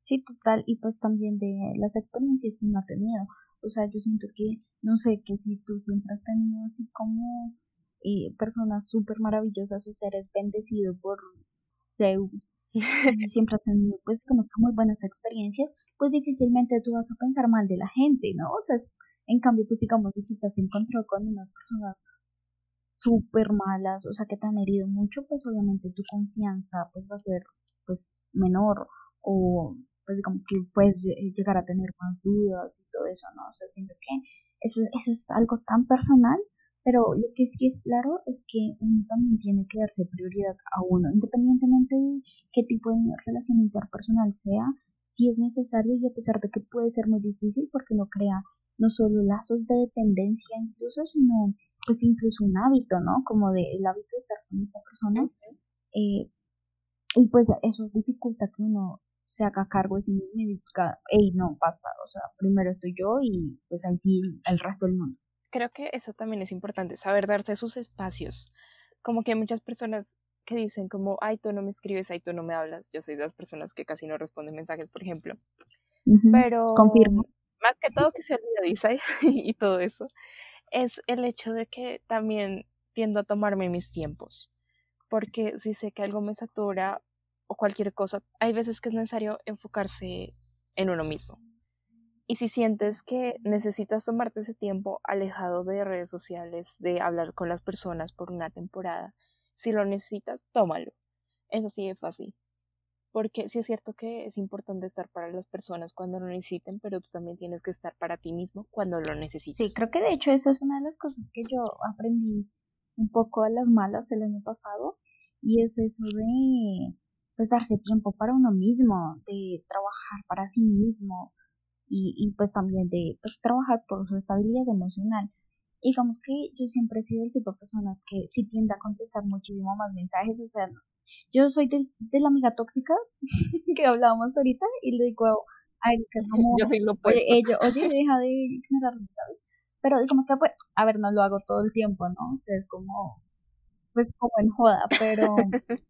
Sí, total, y pues también de las experiencias que uno ha tenido. O sea, yo siento que, no sé, que si tú siempre has tenido así como y personas súper maravillosas, sus seres bendecidos por Zeus y siempre ha tenido pues como muy buenas experiencias, pues difícilmente tú vas a pensar mal de la gente, ¿no? O sea, en cambio, pues digamos, si tú te has encontrado con unas personas súper malas, o sea, que te han herido mucho, pues obviamente tu confianza pues va a ser pues menor o pues digamos que puedes llegar a tener más dudas y todo eso, ¿no? O sea, siento que eso, eso es algo tan personal pero lo que sí es claro es que uno también tiene que darse prioridad a uno, independientemente de qué tipo de relación interpersonal sea, si es necesario y a pesar de que puede ser muy difícil porque no crea no solo lazos de dependencia incluso, sino pues incluso un hábito, ¿no? Como de el hábito de estar con esta persona. Eh, y pues eso dificulta que uno se haga cargo de sí mismo y diga, hey, no, basta, o sea, primero estoy yo y pues ahí sí el resto del mundo creo que eso también es importante, saber darse sus espacios. Como que hay muchas personas que dicen como, ay, tú no me escribes, ay, tú no me hablas. Yo soy de las personas que casi no responden mensajes, por ejemplo. Pero Confirmo. más que todo que se olvida y todo eso, es el hecho de que también tiendo a tomarme mis tiempos. Porque si sé que algo me satura o cualquier cosa, hay veces que es necesario enfocarse en uno mismo. Y si sientes que necesitas tomarte ese tiempo alejado de redes sociales, de hablar con las personas por una temporada, si lo necesitas, tómalo. Es así de fácil. Porque sí es cierto que es importante estar para las personas cuando lo necesiten, pero tú también tienes que estar para ti mismo cuando lo necesites. Sí, creo que de hecho esa es una de las cosas que yo aprendí un poco a las malas el año pasado y es eso de pues darse tiempo para uno mismo, de trabajar para sí mismo, y, y pues también de pues, trabajar por su estabilidad emocional. Digamos que yo siempre he sido el tipo de personas que sí tiende a contestar muchísimo más mensajes, o sea, yo soy del, de la amiga tóxica que hablábamos ahorita y le digo a Erika como, yo soy lo oye, oye, deja de ignorarme, ¿sabes? Pero digamos que, pues, a ver, no lo hago todo el tiempo, ¿no? O sea, es como, pues, como en joda, pero,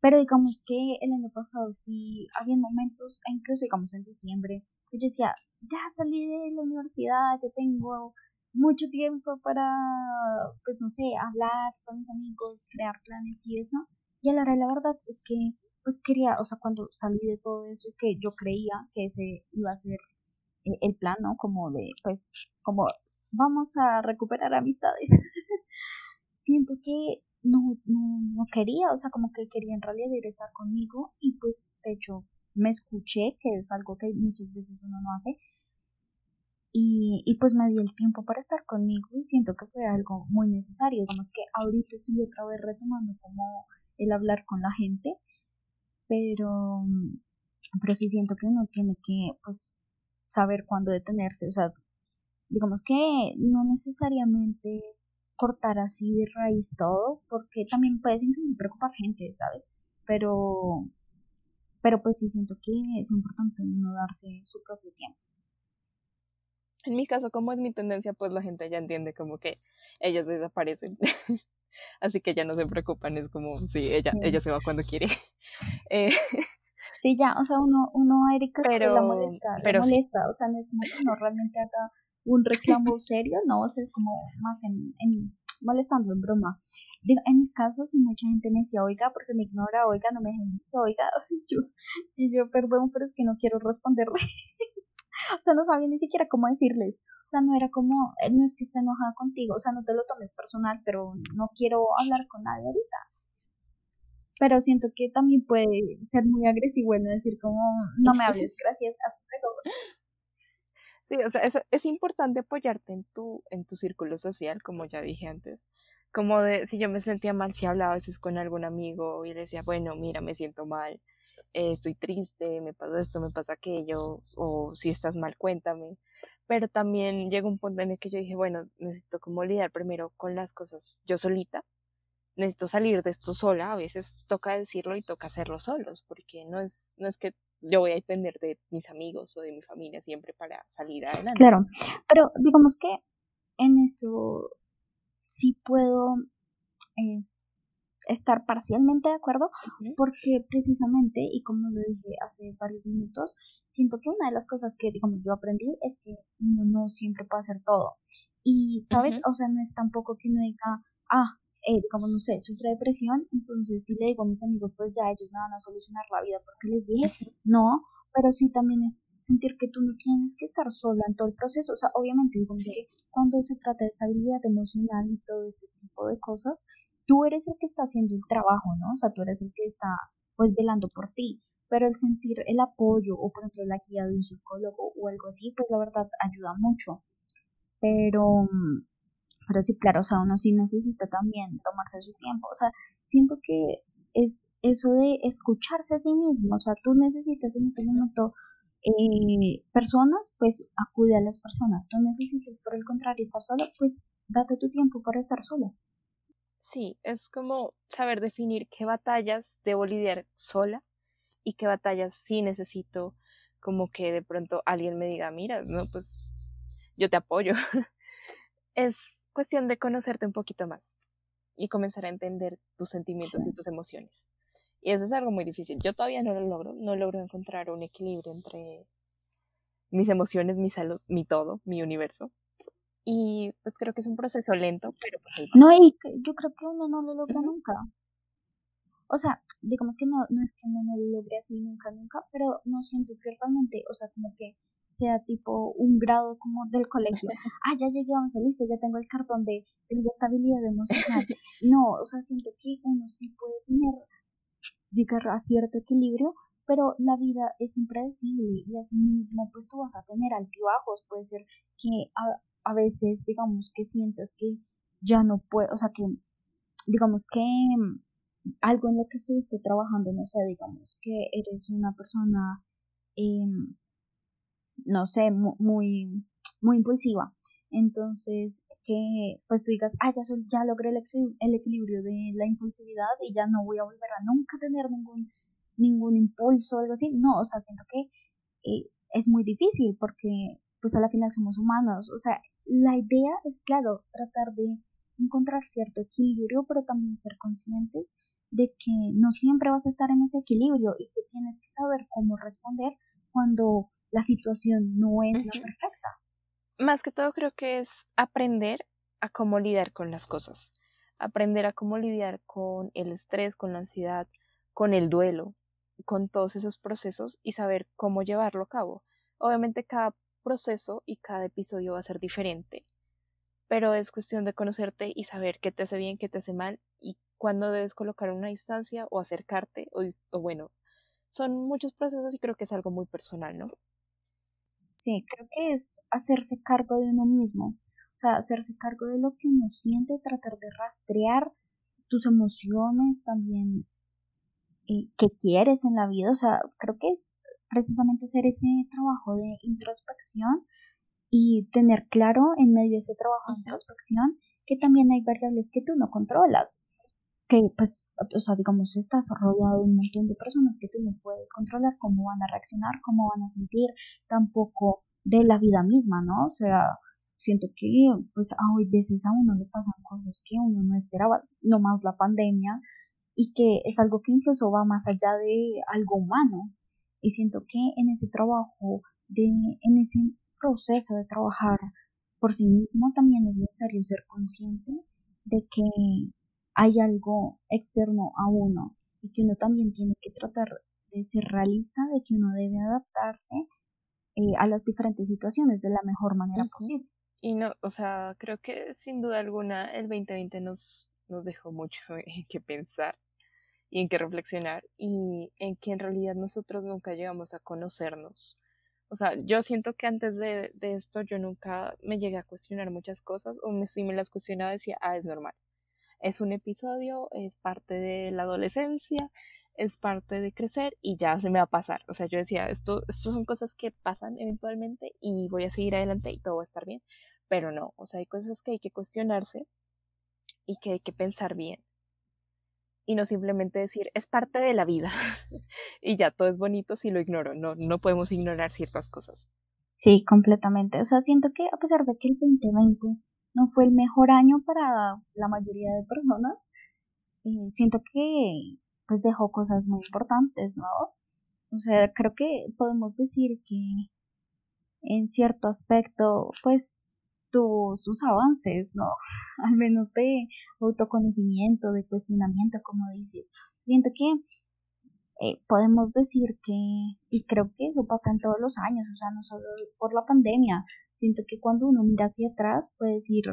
pero digamos que el año pasado sí había momentos, incluso digamos en diciembre, yo decía, ya salí de la universidad, ya tengo mucho tiempo para, pues no sé, hablar con mis amigos, crear planes y eso. Y a la hora la verdad es que, pues quería, o sea, cuando salí de todo eso y que yo creía que ese iba a ser eh, el plan, ¿no? Como de, pues, como vamos a recuperar amistades. Siento que no, no, no quería, o sea, como que quería en realidad ir a estar conmigo y pues de hecho me escuché, que es algo que muchas veces uno no hace, y, y, pues me di el tiempo para estar conmigo y siento que fue algo muy necesario. Digamos que ahorita estoy otra vez retomando como el hablar con la gente, pero, pero sí siento que uno tiene que pues saber cuándo detenerse. O sea, digamos que no necesariamente cortar así de raíz todo, porque también puede preocupar gente, ¿sabes? Pero, pero pues sí siento que es importante uno darse su propio tiempo. En mi caso, como es mi tendencia, pues la gente ya entiende como que ellos desaparecen. Así que ya no se preocupan, es como, sí, ella, ella se va cuando quiere. Eh, sí, ya, o sea, uno, uno a Erika pero, la molesta, pero molesta, o sea, no es como que no realmente haga un reclamo serio, no, o sea, es como más en, en molestando, en broma. Digo, en mi caso, si mucha gente me decía, oiga, porque me ignora, oiga, no me dejen visto, oiga, yo, y yo, perdón, pero es que no quiero responderle. o sea, no sabía ni siquiera cómo decirles. O sea, no era como, eh, no es que esté enojada contigo, o sea, no te lo tomes personal, pero no quiero hablar con nadie ahorita. Pero siento que también puede ser muy agresivo el no decir como, no me hables, gracias, hasta luego. Sí, o sea, es, es, importante apoyarte en tu, en tu círculo social, como ya dije antes. Como de, si yo me sentía mal, si hablaba a veces con algún amigo y le decía, bueno, mira, me siento mal, eh, estoy triste, me pasa esto, me pasa aquello, o si estás mal, cuéntame. Pero también llegó un punto en el que yo dije, bueno, necesito como lidiar primero con las cosas yo solita, necesito salir de esto sola, a veces toca decirlo y toca hacerlo solos, porque no es, no es que yo voy a depender de mis amigos o de mi familia siempre para salir adelante. Claro, pero digamos que en eso sí puedo eh, estar parcialmente de acuerdo porque precisamente, y como lo dije hace varios minutos, siento que una de las cosas que, digamos, yo aprendí es que uno no siempre puede hacer todo. Y, ¿sabes? O sea, no es tampoco que uno diga, ah, eh, digamos, no sé, sufre depresión, entonces si le digo a mis amigos, pues ya ellos me van a solucionar la vida porque les dije, no, pero sí también es sentir que tú no tienes que estar sola en todo el proceso. O sea, obviamente, digo que cuando se trata de estabilidad emocional y todo este tipo de cosas, tú eres el que está haciendo el trabajo, ¿no? O sea, tú eres el que está pues velando por ti, pero el sentir el apoyo o por ejemplo la guía de un psicólogo o algo así, pues la verdad ayuda mucho. Pero, pero sí, claro, o sea, uno sí necesita también tomarse su tiempo. O sea, siento que es eso de escucharse a sí mismo. O sea, tú necesitas en ese momento eh, personas, pues acude a las personas. Tú necesitas, por el contrario, estar solo, pues date tu tiempo para estar solo. Sí, es como saber definir qué batallas debo lidiar sola y qué batallas sí necesito como que de pronto alguien me diga, mira, no, pues yo te apoyo. es cuestión de conocerte un poquito más y comenzar a entender tus sentimientos y tus emociones. Y eso es algo muy difícil. Yo todavía no lo logro, no logro encontrar un equilibrio entre mis emociones, mi salud, mi todo, mi universo. Y pues creo que es un proceso lento, pero pues No, y yo creo que uno no lo logra nunca. O sea, digamos que no, no es que uno no lo logre así nunca, nunca, pero no siento que realmente, o sea, como que sea tipo un grado como del colegio. Ah, ya llegué, vamos a listo, ya tengo el cartón de, de estabilidad emocional. No, o sea, siento que uno sí puede tener, llegar a cierto equilibrio, pero la vida es impredecible y así mismo pues tú vas a tener altibajos, puede ser que a veces, digamos, que sientas que ya no puede, o sea, que, digamos, que algo en lo que estuviste trabajando, no sé, digamos, que eres una persona, em, no sé, muy, muy impulsiva. Entonces, que pues tú digas, ah, ya, ya logré el, equilibrio de la impulsividad y ya no voy a volver a nunca tener ningún, ningún impulso o algo así. No, o sea, siento que eh, es muy difícil porque pues a la final somos humanos. O sea, la idea es, claro, tratar de encontrar cierto equilibrio, pero también ser conscientes de que no siempre vas a estar en ese equilibrio y que tienes que saber cómo responder cuando la situación no es la perfecta. Más que todo creo que es aprender a cómo lidiar con las cosas, aprender a cómo lidiar con el estrés, con la ansiedad, con el duelo, con todos esos procesos y saber cómo llevarlo a cabo. Obviamente cada proceso y cada episodio va a ser diferente, pero es cuestión de conocerte y saber qué te hace bien, qué te hace mal cuándo debes colocar una distancia o acercarte o, o bueno, son muchos procesos y creo que es algo muy personal, ¿no? Sí, creo que es hacerse cargo de uno mismo, o sea, hacerse cargo de lo que uno siente, tratar de rastrear tus emociones, también eh, qué quieres en la vida, o sea, creo que es precisamente hacer ese trabajo de introspección y tener claro en medio de ese trabajo de introspección que también hay variables que tú no controlas, que pues, o sea, digamos, estás rodeado de un montón de personas que tú no puedes controlar cómo van a reaccionar, cómo van a sentir, tampoco de la vida misma, ¿no? O sea, siento que pues hay veces a uno le pasan cosas que uno no esperaba, no más la pandemia, y que es algo que incluso va más allá de algo humano. Y siento que en ese trabajo, de, en ese proceso de trabajar por sí mismo, también es necesario ser consciente de que hay algo externo a uno y que uno también tiene que tratar de ser realista, de que uno debe adaptarse eh, a las diferentes situaciones de la mejor manera posible. Y no, o sea, creo que sin duda alguna el 2020 nos, nos dejó mucho en qué pensar y en qué reflexionar y en que en realidad nosotros nunca llegamos a conocernos. O sea, yo siento que antes de, de esto yo nunca me llegué a cuestionar muchas cosas o me, si me las cuestionaba decía, ah, es normal es un episodio, es parte de la adolescencia, es parte de crecer y ya se me va a pasar. O sea, yo decía, esto, esto son cosas que pasan eventualmente y voy a seguir adelante y todo va a estar bien. Pero no, o sea, hay cosas que hay que cuestionarse y que hay que pensar bien. Y no simplemente decir, es parte de la vida. y ya todo es bonito si lo ignoro. No, no podemos ignorar ciertas cosas. Sí, completamente. O sea, siento que a pesar de que el 2020 no fue el mejor año para la mayoría de personas. Eh, siento que pues dejó cosas muy importantes, ¿no? O sea, creo que podemos decir que en cierto aspecto, pues tuvo sus avances, ¿no? Al menos de autoconocimiento, de cuestionamiento, como dices. Siento que eh, podemos decir que, y creo que eso pasa en todos los años, o sea, no solo por la pandemia, siento que cuando uno mira hacia atrás puede decir,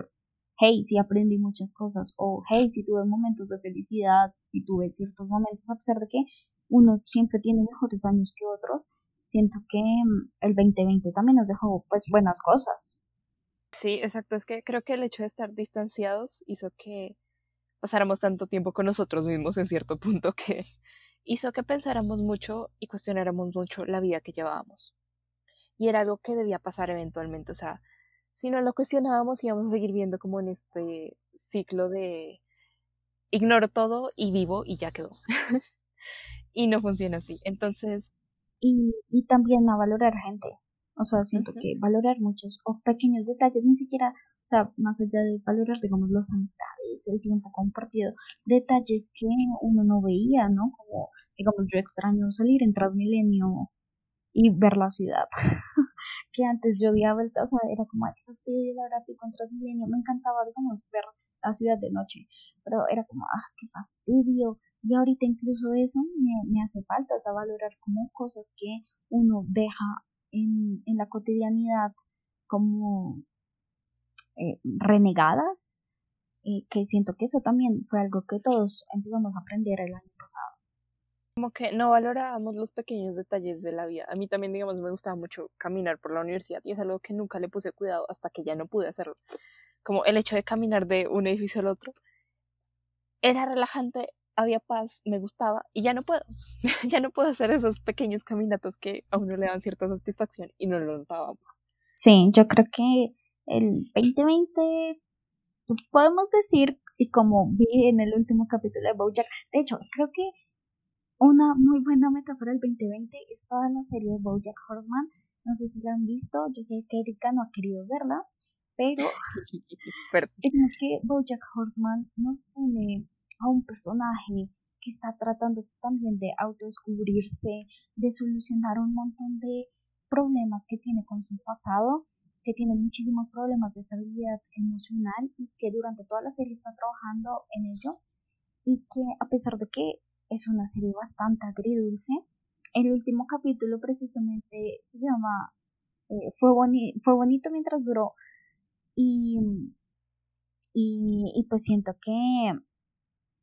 hey, sí aprendí muchas cosas, o hey, sí tuve momentos de felicidad, sí tuve ciertos momentos, a pesar de que uno siempre tiene mejores años que otros, siento que mm, el 2020 también nos dejó pues buenas cosas. Sí, exacto, es que creo que el hecho de estar distanciados hizo que pasáramos tanto tiempo con nosotros mismos en cierto punto que hizo que pensáramos mucho y cuestionáramos mucho la vida que llevábamos. Y era algo que debía pasar eventualmente, o sea, si no lo cuestionábamos íbamos a seguir viendo como en este ciclo de ignoro todo y vivo y ya quedó. y no funciona así. Entonces... Y, y también a valorar gente. O sea, siento que valorar muchos o pequeños detalles, ni siquiera, o sea, más allá de valorar, digamos, las amistades, el tiempo compartido, detalles que uno no veía, ¿no? Como digamos, yo extraño salir en Transmilenio y ver la ciudad. que antes yo odiaba el, o sea, era como, ay, fastidio, la pico en Transmilenio. Me encantaba, digamos, ver la ciudad de noche, pero era como, ah, qué fastidio. Y ahorita incluso eso me, me hace falta, o sea, valorar como cosas que uno deja en, en la cotidianidad como eh, renegadas, eh, que siento que eso también fue algo que todos empezamos a aprender el año pasado como que no valorábamos los pequeños detalles de la vida. A mí también, digamos, me gustaba mucho caminar por la universidad y es algo que nunca le puse cuidado hasta que ya no pude hacerlo. Como el hecho de caminar de un edificio al otro. Era relajante, había paz, me gustaba y ya no puedo. ya no puedo hacer esos pequeños caminatos que a uno le dan cierta satisfacción y no lo notábamos. Sí, yo creo que el 2020 podemos decir, y como vi en el último capítulo de Bojack, de hecho, creo que una muy buena metáfora del 2020 es toda la serie de Bojack Horseman. No sé si la han visto, yo sé que Erika no ha querido verla, pero es que Bojack Horseman nos pone a un personaje que está tratando también de autodescubrirse, de solucionar un montón de problemas que tiene con su pasado, que tiene muchísimos problemas de estabilidad emocional y que durante toda la serie está trabajando en ello y que a pesar de que es una serie bastante agridulce. El último capítulo precisamente se llama eh, fue, fue bonito mientras duró y Y, y pues siento que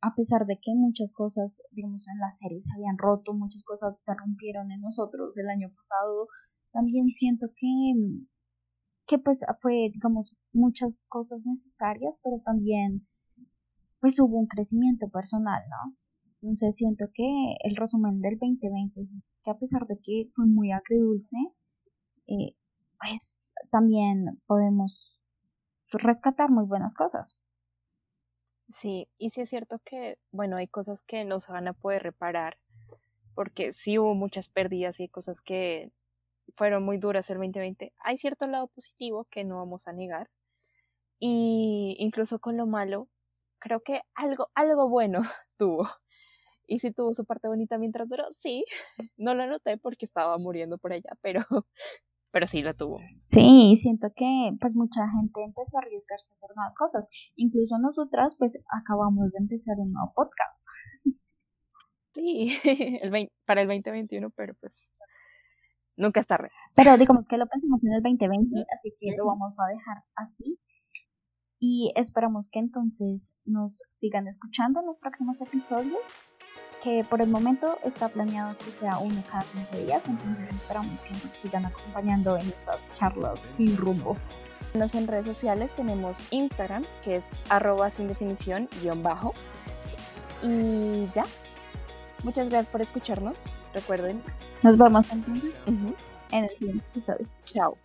a pesar de que muchas cosas, digamos, en la serie se habían roto, muchas cosas se rompieron en nosotros el año pasado, también siento que, que pues fue, digamos, muchas cosas necesarias, pero también pues hubo un crecimiento personal, ¿no? Entonces siento que el resumen del 2020 es que a pesar de que fue muy agridulce, eh, pues también podemos rescatar muy buenas cosas. Sí, y sí es cierto que, bueno, hay cosas que no se van a poder reparar, porque sí hubo muchas pérdidas y hay cosas que fueron muy duras el 2020. Hay cierto lado positivo que no vamos a negar. Y incluso con lo malo, creo que algo, algo bueno tuvo. Y si tuvo su parte bonita mientras duró, sí. No lo noté porque estaba muriendo por allá, pero pero sí la tuvo. Sí, siento que pues mucha gente empezó a arriesgarse a hacer nuevas cosas. Incluso nosotras pues acabamos de empezar un nuevo podcast. Sí, el para el 2021, pero pues nunca está tarde. Pero digamos que lo pensamos en el 2020, así que lo vamos a dejar así. Y esperamos que entonces nos sigan escuchando en los próximos episodios que por el momento está planeado que sea uno cada 15 días, entonces esperamos que nos sigan acompañando en estas charlas sin rumbo. En redes sociales tenemos Instagram, que es arroba sin definición guion bajo. Y ya. Muchas gracias por escucharnos. Recuerden. Nos vemos entonces en el siguiente episodio. Chao.